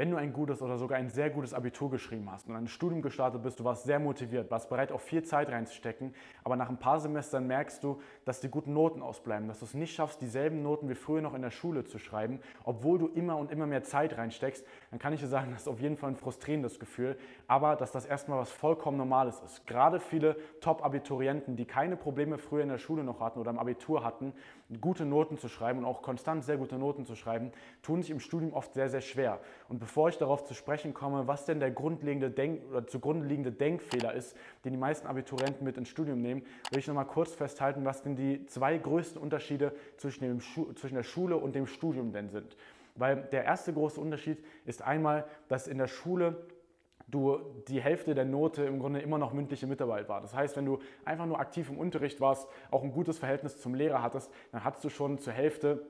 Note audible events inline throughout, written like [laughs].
wenn du ein gutes oder sogar ein sehr gutes Abitur geschrieben hast und ein Studium gestartet bist, du warst sehr motiviert, warst bereit, auch viel Zeit reinzustecken, aber nach ein paar Semestern merkst du, dass die guten Noten ausbleiben, dass du es nicht schaffst, dieselben Noten wie früher noch in der Schule zu schreiben, obwohl du immer und immer mehr Zeit reinsteckst, dann kann ich dir sagen, [laughs] das ist auf jeden Fall ein frustrierendes Gefühl, aber dass das erstmal was vollkommen Normales ist. Gerade viele Top-Abiturienten, die keine Probleme früher in der Schule noch hatten oder im Abitur hatten, gute Noten zu schreiben und auch konstant sehr gute Noten zu schreiben, tun sich im Studium oft sehr, sehr schwer. Und bevor ich darauf zu sprechen komme, was denn der grundlegende Denk oder zugrunde liegende Denkfehler ist, den die meisten Abiturienten mit ins Studium nehmen, will ich nochmal kurz festhalten, was denn die zwei größten Unterschiede zwischen, zwischen der Schule und dem Studium denn sind. Weil der erste große Unterschied ist einmal, dass in der Schule du die Hälfte der Note im Grunde immer noch mündliche Mitarbeit war. Das heißt, wenn du einfach nur aktiv im Unterricht warst, auch ein gutes Verhältnis zum Lehrer hattest, dann hattest du schon zur Hälfte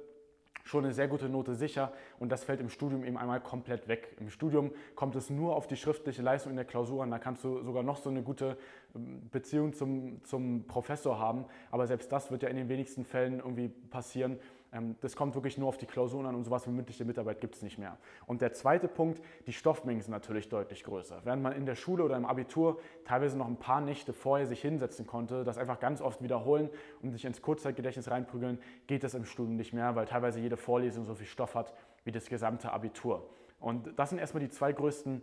schon eine sehr gute Note sicher. Und das fällt im Studium eben einmal komplett weg. Im Studium kommt es nur auf die schriftliche Leistung in der Klausur an, da kannst du sogar noch so eine gute ähm, Beziehung zum, zum Professor haben, aber selbst das wird ja in den wenigsten Fällen irgendwie passieren das kommt wirklich nur auf die Klausuren an und sowas wie mündliche Mitarbeit gibt es nicht mehr. Und der zweite Punkt, die Stoffmengen sind natürlich deutlich größer. Während man in der Schule oder im Abitur teilweise noch ein paar Nächte vorher sich hinsetzen konnte, das einfach ganz oft wiederholen und sich ins Kurzzeitgedächtnis reinprügeln, geht das im Studium nicht mehr, weil teilweise jede Vorlesung so viel Stoff hat wie das gesamte Abitur. Und das sind erstmal die zwei größten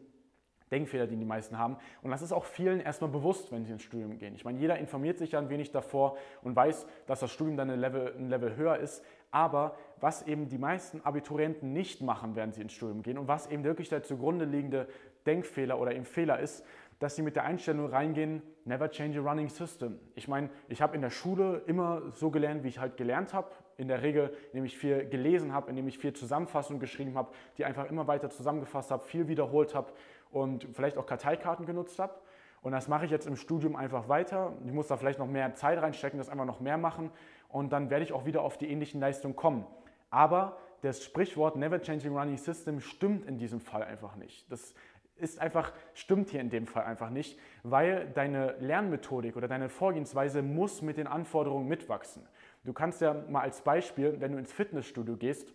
Denkfehler, die die meisten haben. Und das ist auch vielen erstmal bewusst, wenn sie ins Studium gehen. Ich meine, jeder informiert sich ja ein wenig davor und weiß, dass das Studium dann ein Level, ein Level höher ist. Aber was eben die meisten Abiturienten nicht machen, während sie ins Studium gehen und was eben wirklich der zugrunde liegende Denkfehler oder eben Fehler ist, dass sie mit der Einstellung reingehen, never change a running system. Ich meine, ich habe in der Schule immer so gelernt, wie ich halt gelernt habe. In der Regel, indem ich viel gelesen habe, indem ich viel Zusammenfassungen geschrieben habe, die einfach immer weiter zusammengefasst habe, viel wiederholt habe und vielleicht auch Karteikarten genutzt habe. Und das mache ich jetzt im Studium einfach weiter. Ich muss da vielleicht noch mehr Zeit reinstecken, das einfach noch mehr machen und dann werde ich auch wieder auf die ähnlichen Leistungen kommen. Aber das Sprichwort Never Changing Running System stimmt in diesem Fall einfach nicht. Das ist einfach, stimmt hier in dem Fall einfach nicht, weil deine Lernmethodik oder deine Vorgehensweise muss mit den Anforderungen mitwachsen. Du kannst ja mal als Beispiel, wenn du ins Fitnessstudio gehst,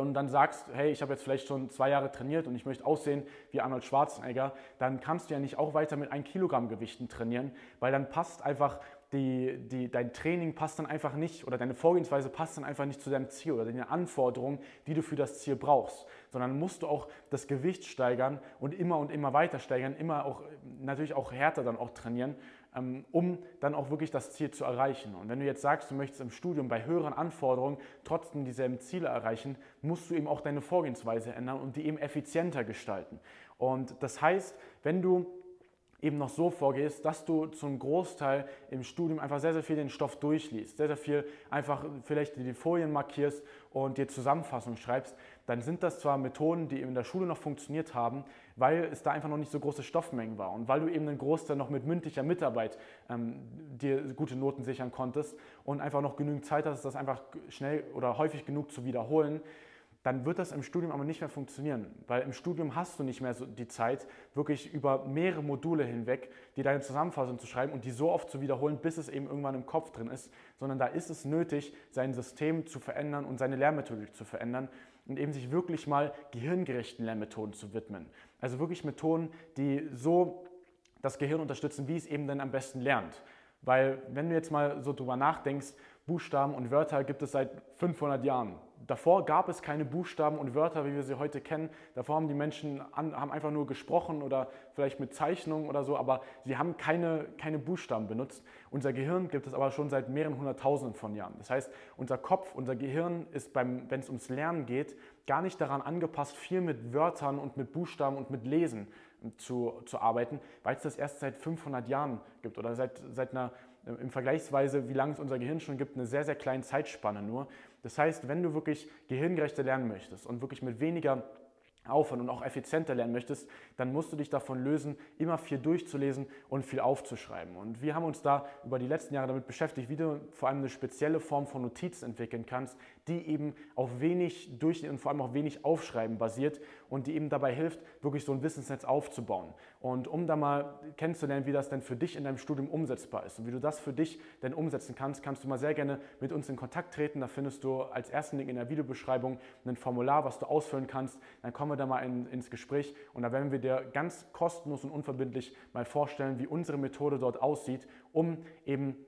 und dann sagst, hey, ich habe jetzt vielleicht schon zwei Jahre trainiert und ich möchte aussehen wie Arnold Schwarzenegger, dann kannst du ja nicht auch weiter mit 1 Kilogramm Gewichten trainieren, weil dann passt einfach die, die, dein Training passt dann einfach nicht oder deine Vorgehensweise passt dann einfach nicht zu deinem Ziel oder den Anforderungen, die du für das Ziel brauchst, sondern musst du auch das Gewicht steigern und immer und immer weiter steigern, immer auch natürlich auch härter dann auch trainieren, um dann auch wirklich das Ziel zu erreichen. Und wenn du jetzt sagst, du möchtest im Studium bei höheren Anforderungen trotzdem dieselben Ziele erreichen, musst du eben auch deine Vorgehensweise ändern und die eben effizienter gestalten. Und das heißt, wenn du eben noch so vorgehst, dass du zum Großteil im Studium einfach sehr, sehr viel den Stoff durchliest, sehr, sehr viel einfach vielleicht die Folien markierst und dir Zusammenfassungen schreibst, dann sind das zwar Methoden, die in der Schule noch funktioniert haben, weil es da einfach noch nicht so große Stoffmengen war und weil du eben einen Großteil noch mit mündlicher Mitarbeit ähm, dir gute Noten sichern konntest und einfach noch genügend Zeit hast, das einfach schnell oder häufig genug zu wiederholen, dann wird das im Studium aber nicht mehr funktionieren, weil im Studium hast du nicht mehr so die Zeit, wirklich über mehrere Module hinweg dir deine Zusammenfassung zu schreiben und die so oft zu wiederholen, bis es eben irgendwann im Kopf drin ist, sondern da ist es nötig, sein System zu verändern und seine Lehrmethodik zu verändern und eben sich wirklich mal gehirngerechten Lernmethoden zu widmen. Also wirklich Methoden, die so das Gehirn unterstützen, wie es eben dann am besten lernt. Weil wenn du jetzt mal so drüber nachdenkst, Buchstaben und Wörter gibt es seit 500 Jahren. Davor gab es keine Buchstaben und Wörter, wie wir sie heute kennen. Davor haben die Menschen an, haben einfach nur gesprochen oder vielleicht mit Zeichnungen oder so, aber sie haben keine, keine Buchstaben benutzt. Unser Gehirn gibt es aber schon seit mehreren hunderttausenden von Jahren. Das heißt, unser Kopf, unser Gehirn ist, wenn es ums Lernen geht, gar nicht daran angepasst, viel mit Wörtern und mit Buchstaben und mit Lesen zu, zu arbeiten, weil es das erst seit 500 Jahren gibt oder seit, seit einer im Vergleichsweise, wie lange es unser Gehirn schon gibt, eine sehr, sehr kleine Zeitspanne nur. Das heißt, wenn du wirklich gehirngerechter lernen möchtest und wirklich mit weniger Aufwand und auch effizienter lernen möchtest, dann musst du dich davon lösen, immer viel durchzulesen und viel aufzuschreiben. Und wir haben uns da über die letzten Jahre damit beschäftigt, wie du vor allem eine spezielle Form von Notizen entwickeln kannst, die eben auf wenig Durchschnitt und vor allem auf wenig Aufschreiben basiert und die eben dabei hilft, wirklich so ein Wissensnetz aufzubauen. Und um da mal kennenzulernen, wie das denn für dich in deinem Studium umsetzbar ist und wie du das für dich denn umsetzen kannst, kannst du mal sehr gerne mit uns in Kontakt treten. Da findest du als ersten Link in der Videobeschreibung ein Formular, was du ausfüllen kannst. Dann kommen wir da mal in, ins Gespräch und da werden wir dir ganz kostenlos und unverbindlich mal vorstellen, wie unsere Methode dort aussieht, um eben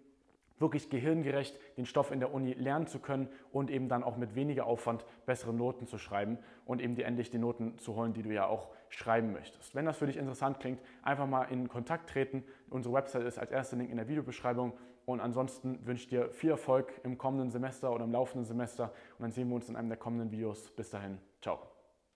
wirklich gehirngerecht den Stoff in der Uni lernen zu können und eben dann auch mit weniger Aufwand bessere Noten zu schreiben und eben dir endlich die Noten zu holen, die du ja auch schreiben möchtest. Wenn das für dich interessant klingt, einfach mal in Kontakt treten. Unsere Website ist als erster Link in der Videobeschreibung und ansonsten wünsche ich dir viel Erfolg im kommenden Semester oder im laufenden Semester und dann sehen wir uns in einem der kommenden Videos. Bis dahin, ciao.